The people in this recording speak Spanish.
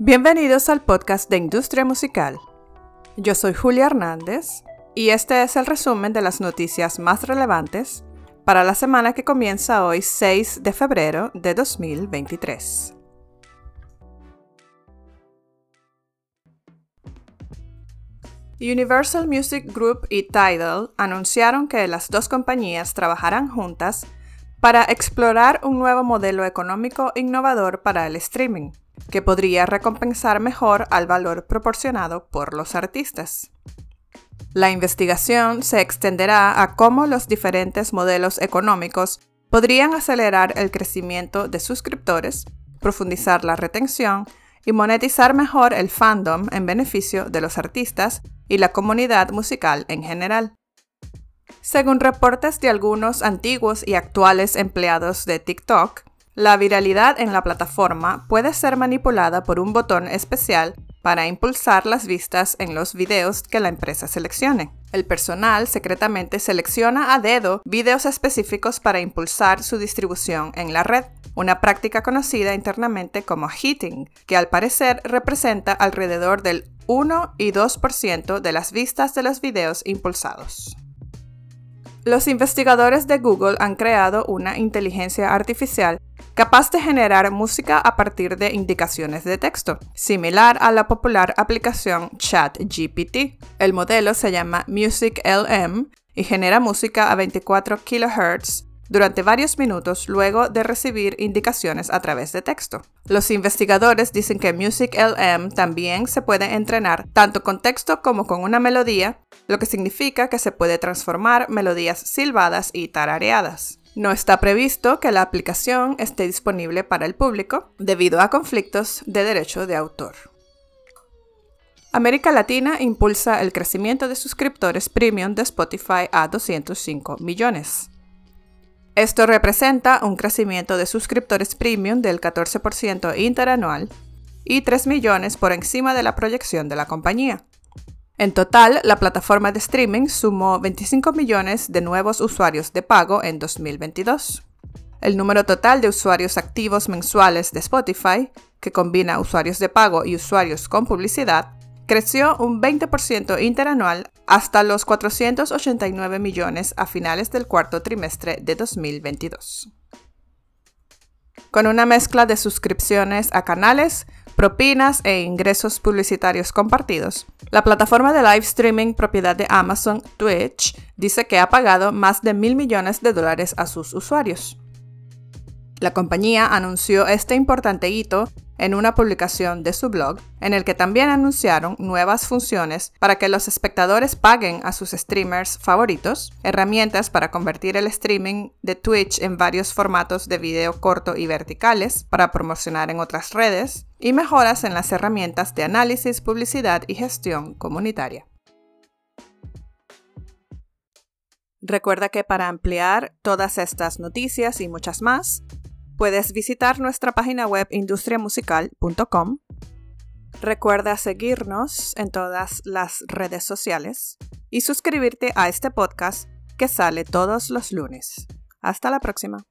Bienvenidos al podcast de Industria Musical. Yo soy Julia Hernández y este es el resumen de las noticias más relevantes para la semana que comienza hoy 6 de febrero de 2023. Universal Music Group y Tidal anunciaron que las dos compañías trabajarán juntas para explorar un nuevo modelo económico innovador para el streaming que podría recompensar mejor al valor proporcionado por los artistas. La investigación se extenderá a cómo los diferentes modelos económicos podrían acelerar el crecimiento de suscriptores, profundizar la retención y monetizar mejor el fandom en beneficio de los artistas y la comunidad musical en general. Según reportes de algunos antiguos y actuales empleados de TikTok, la viralidad en la plataforma puede ser manipulada por un botón especial para impulsar las vistas en los videos que la empresa seleccione. El personal secretamente selecciona a dedo videos específicos para impulsar su distribución en la red, una práctica conocida internamente como hitting, que al parecer representa alrededor del 1 y 2% de las vistas de los videos impulsados. Los investigadores de Google han creado una inteligencia artificial capaz de generar música a partir de indicaciones de texto, similar a la popular aplicación ChatGPT. El modelo se llama Music LM y genera música a 24 kHz durante varios minutos luego de recibir indicaciones a través de texto. Los investigadores dicen que Music LM también se puede entrenar tanto con texto como con una melodía, lo que significa que se puede transformar melodías silbadas y tarareadas. No está previsto que la aplicación esté disponible para el público debido a conflictos de derecho de autor. América Latina impulsa el crecimiento de suscriptores premium de Spotify a 205 millones. Esto representa un crecimiento de suscriptores premium del 14% interanual y 3 millones por encima de la proyección de la compañía. En total, la plataforma de streaming sumó 25 millones de nuevos usuarios de pago en 2022. El número total de usuarios activos mensuales de Spotify, que combina usuarios de pago y usuarios con publicidad, creció un 20% interanual hasta los 489 millones a finales del cuarto trimestre de 2022. Con una mezcla de suscripciones a canales, propinas e ingresos publicitarios compartidos. La plataforma de live streaming propiedad de Amazon, Twitch, dice que ha pagado más de mil millones de dólares a sus usuarios. La compañía anunció este importante hito en una publicación de su blog, en el que también anunciaron nuevas funciones para que los espectadores paguen a sus streamers favoritos, herramientas para convertir el streaming de Twitch en varios formatos de video corto y verticales para promocionar en otras redes, y mejoras en las herramientas de análisis, publicidad y gestión comunitaria. Recuerda que para ampliar todas estas noticias y muchas más, Puedes visitar nuestra página web industriamusical.com. Recuerda seguirnos en todas las redes sociales y suscribirte a este podcast que sale todos los lunes. Hasta la próxima.